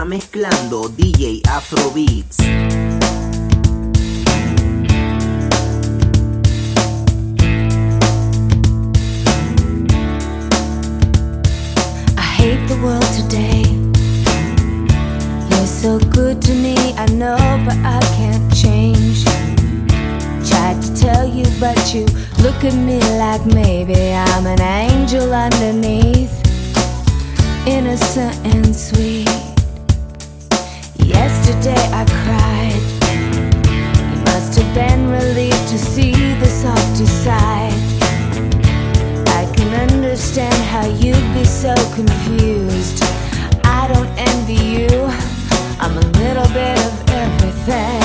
está mezclando DJ Afrobeatz. I hate the world today. You're so good to me, I know, but I can't change. Tried to tell you, but you look at me like maybe I'm an angel underneath innocent and sweet. Yesterday I cried. You must have been relieved to see the softer side. I can understand how you'd be so confused. I don't envy you, I'm a little bit of everything.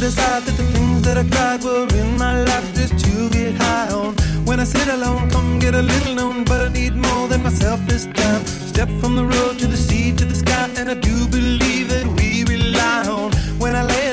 decide that the things that I cried were in my life just to get high on. When I sit alone, come get a little known, but I need more than myself this time. Step from the road to the sea to the sky, and I do believe that we rely on. When I lay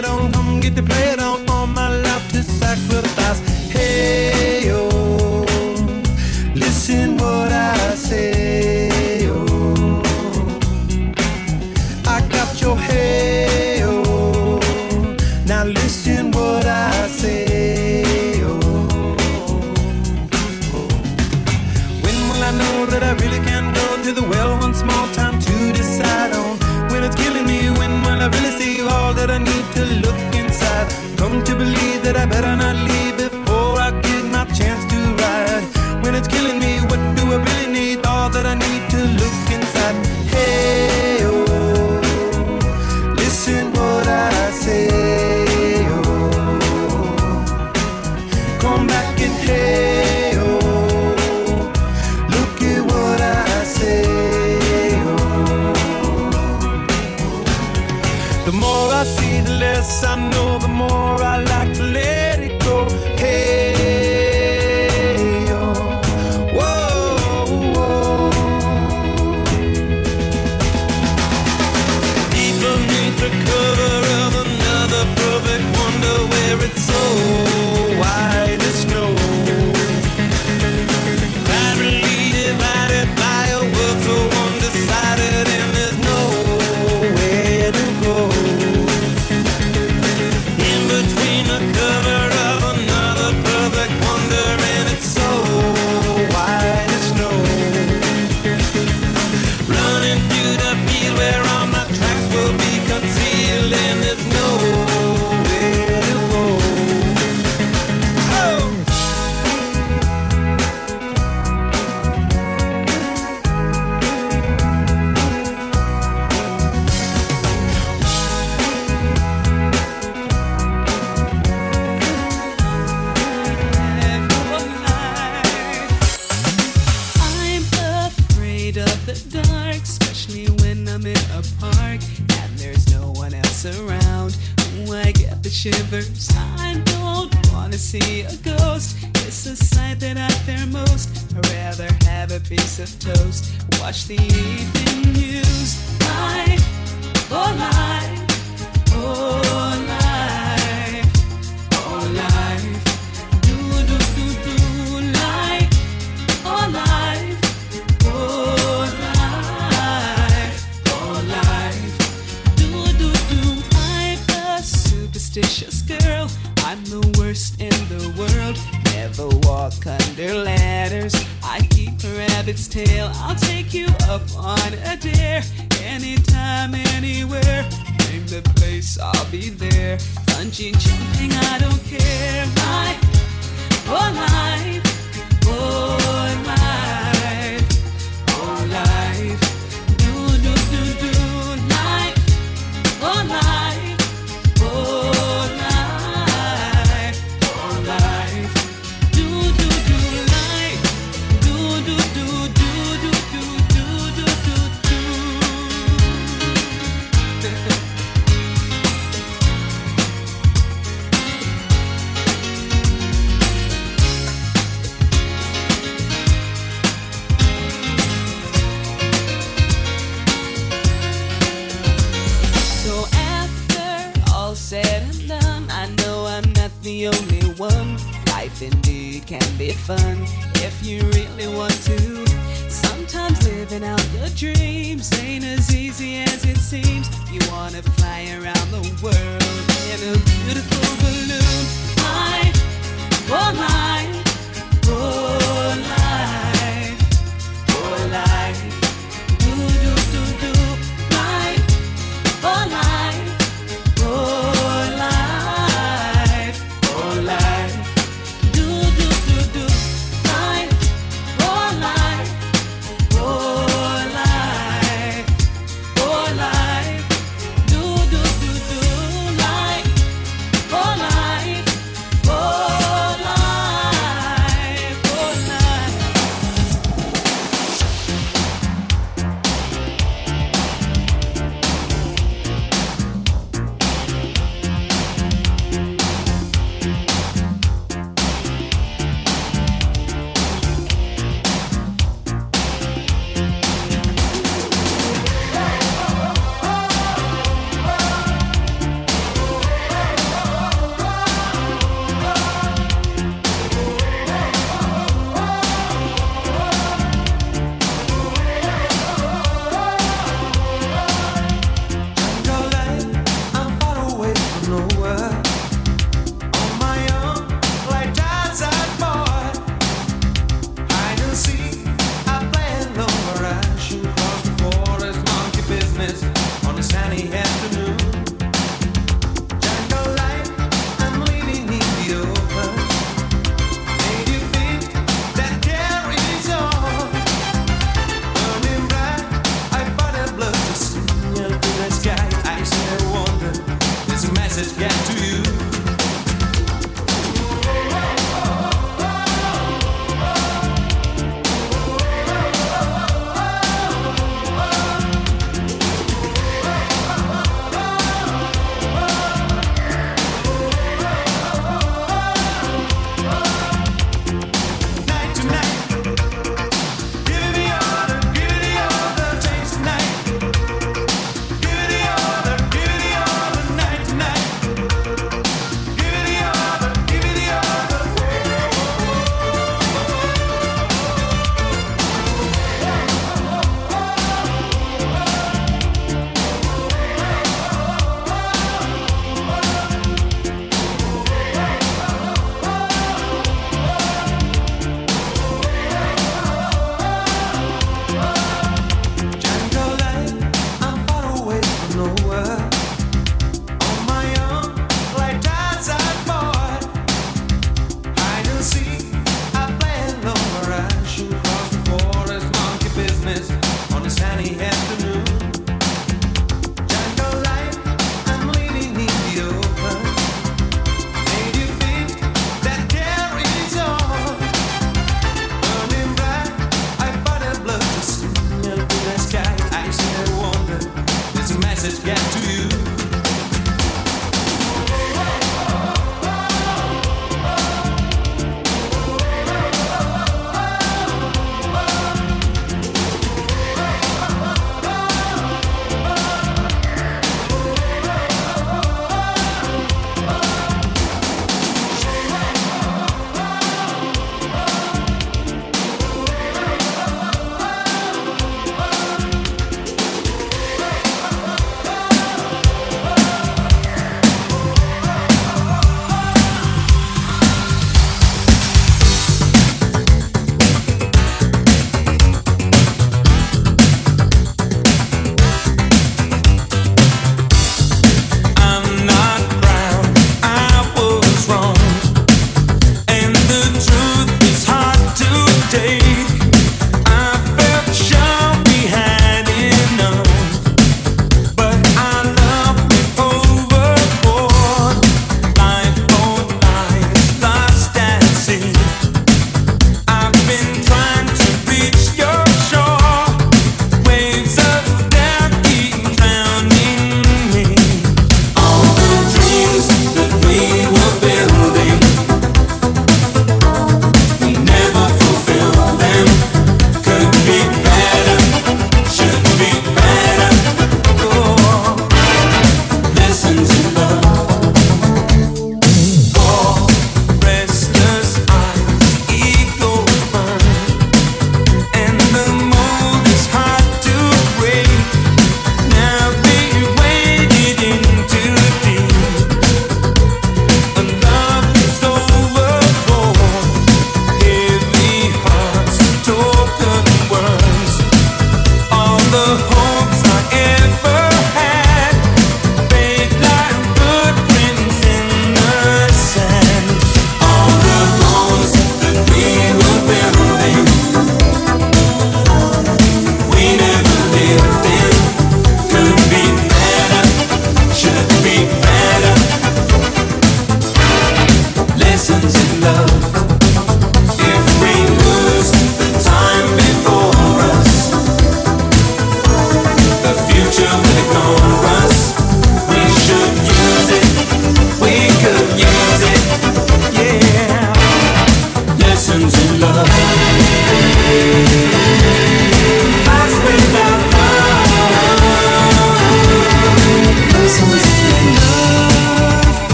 see a ghost. It's a sight that I fear most. I'd rather have a piece of toast. Watch the evening. take you up on a dare anytime, anywhere. Name the place, I'll be there. Punching, jumping, I don't care. My whole life, oh my. 分。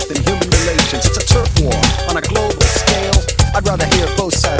faith in human relations. It's a turf war on a global scale. I'd rather hear both sides.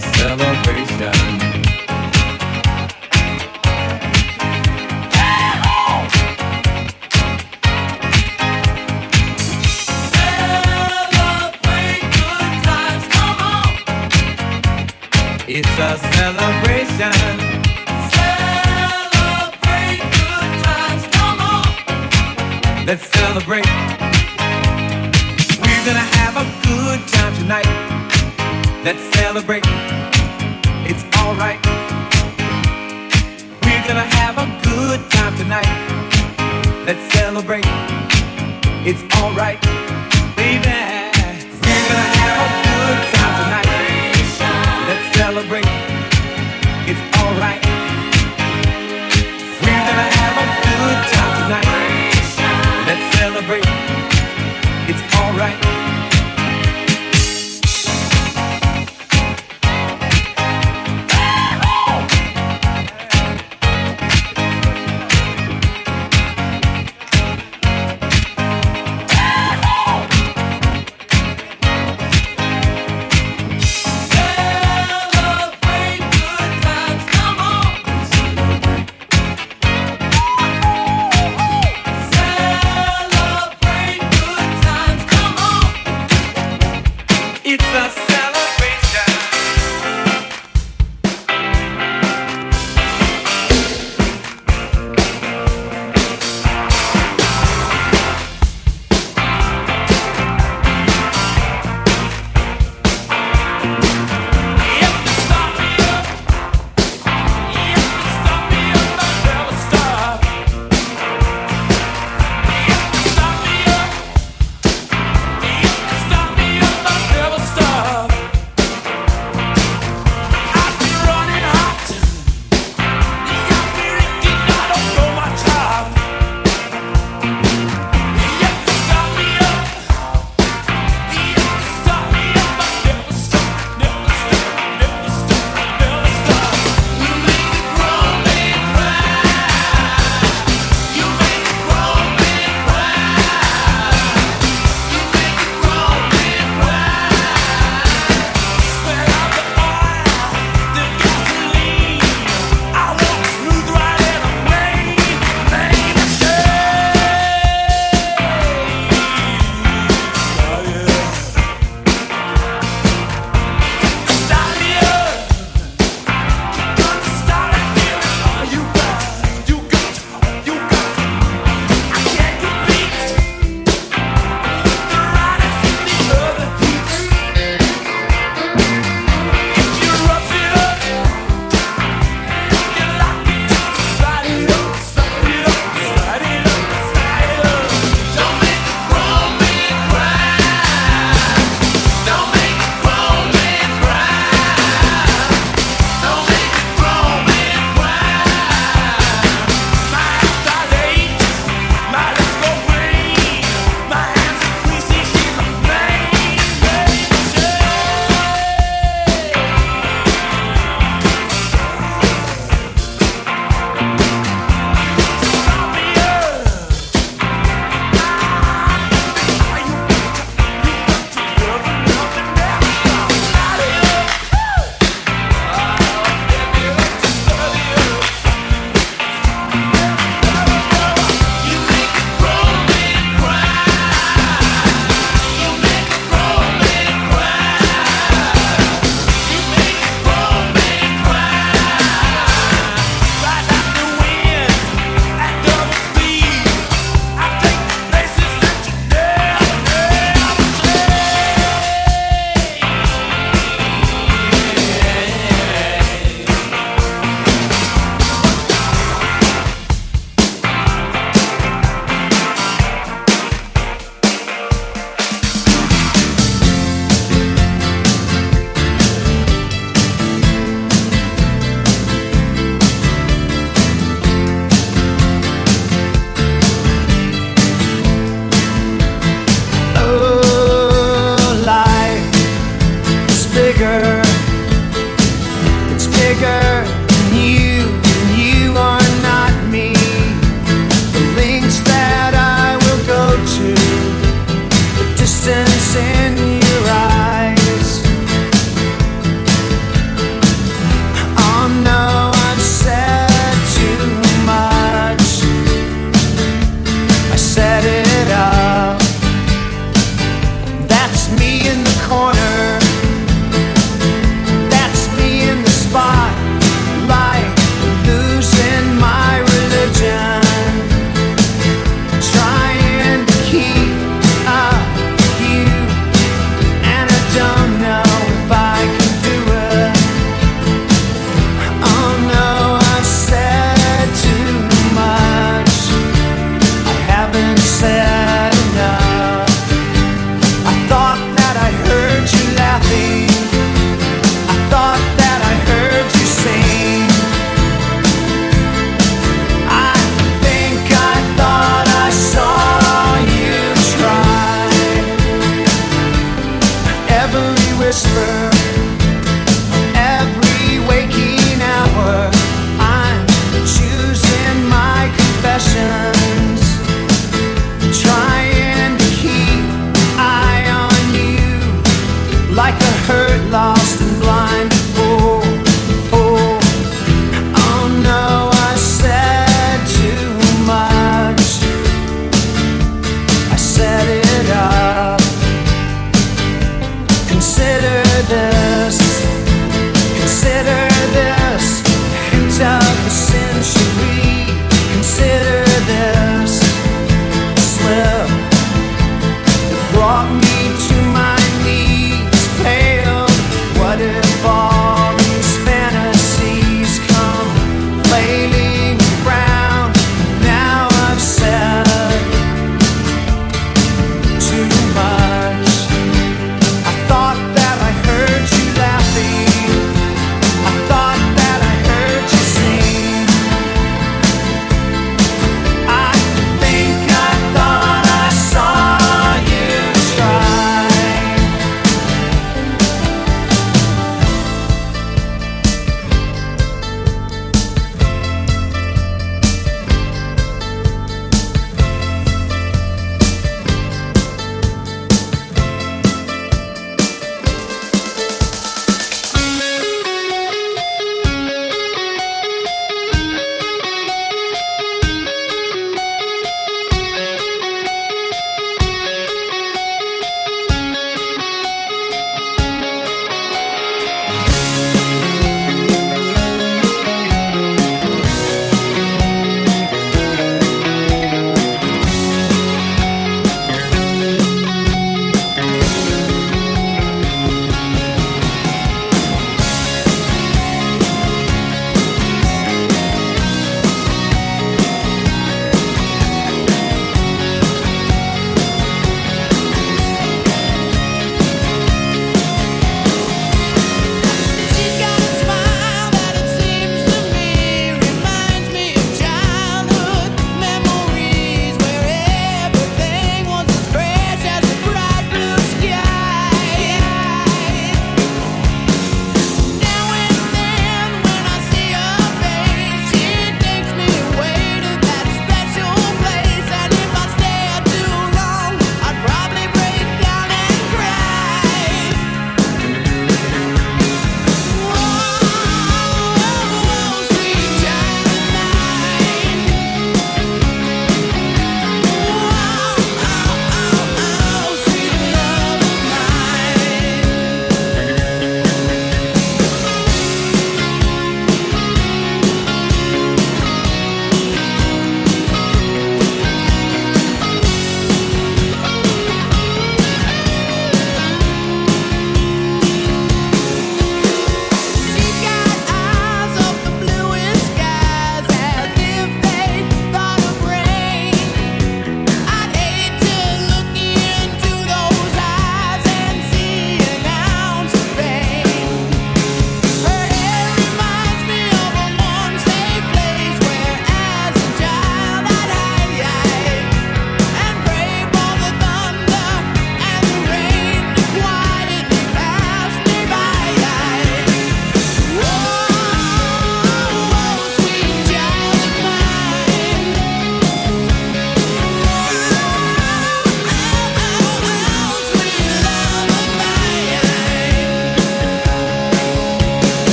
Celebration.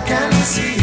I can see.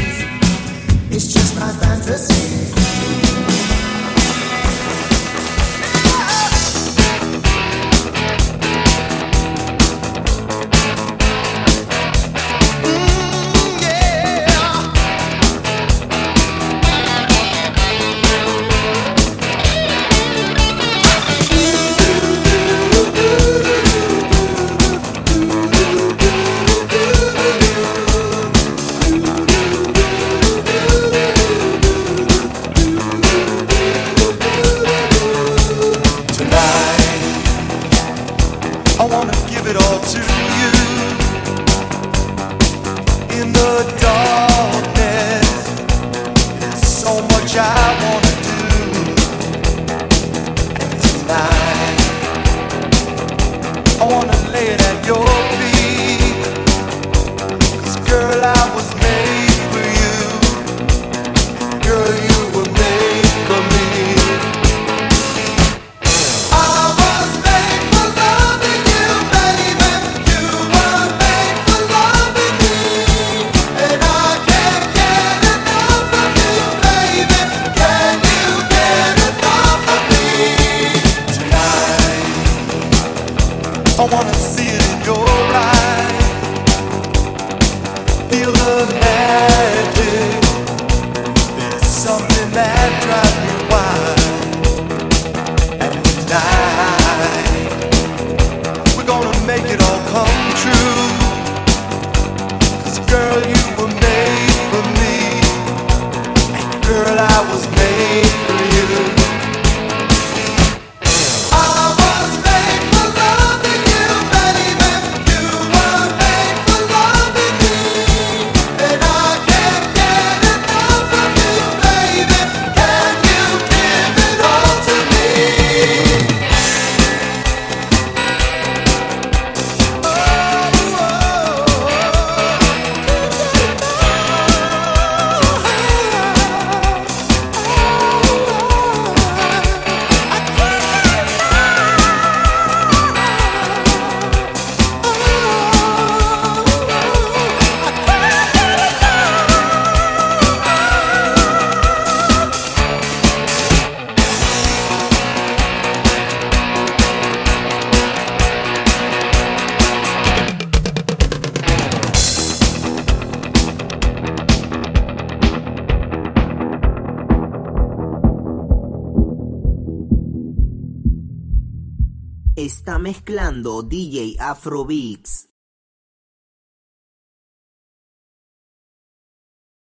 Afrobeatz.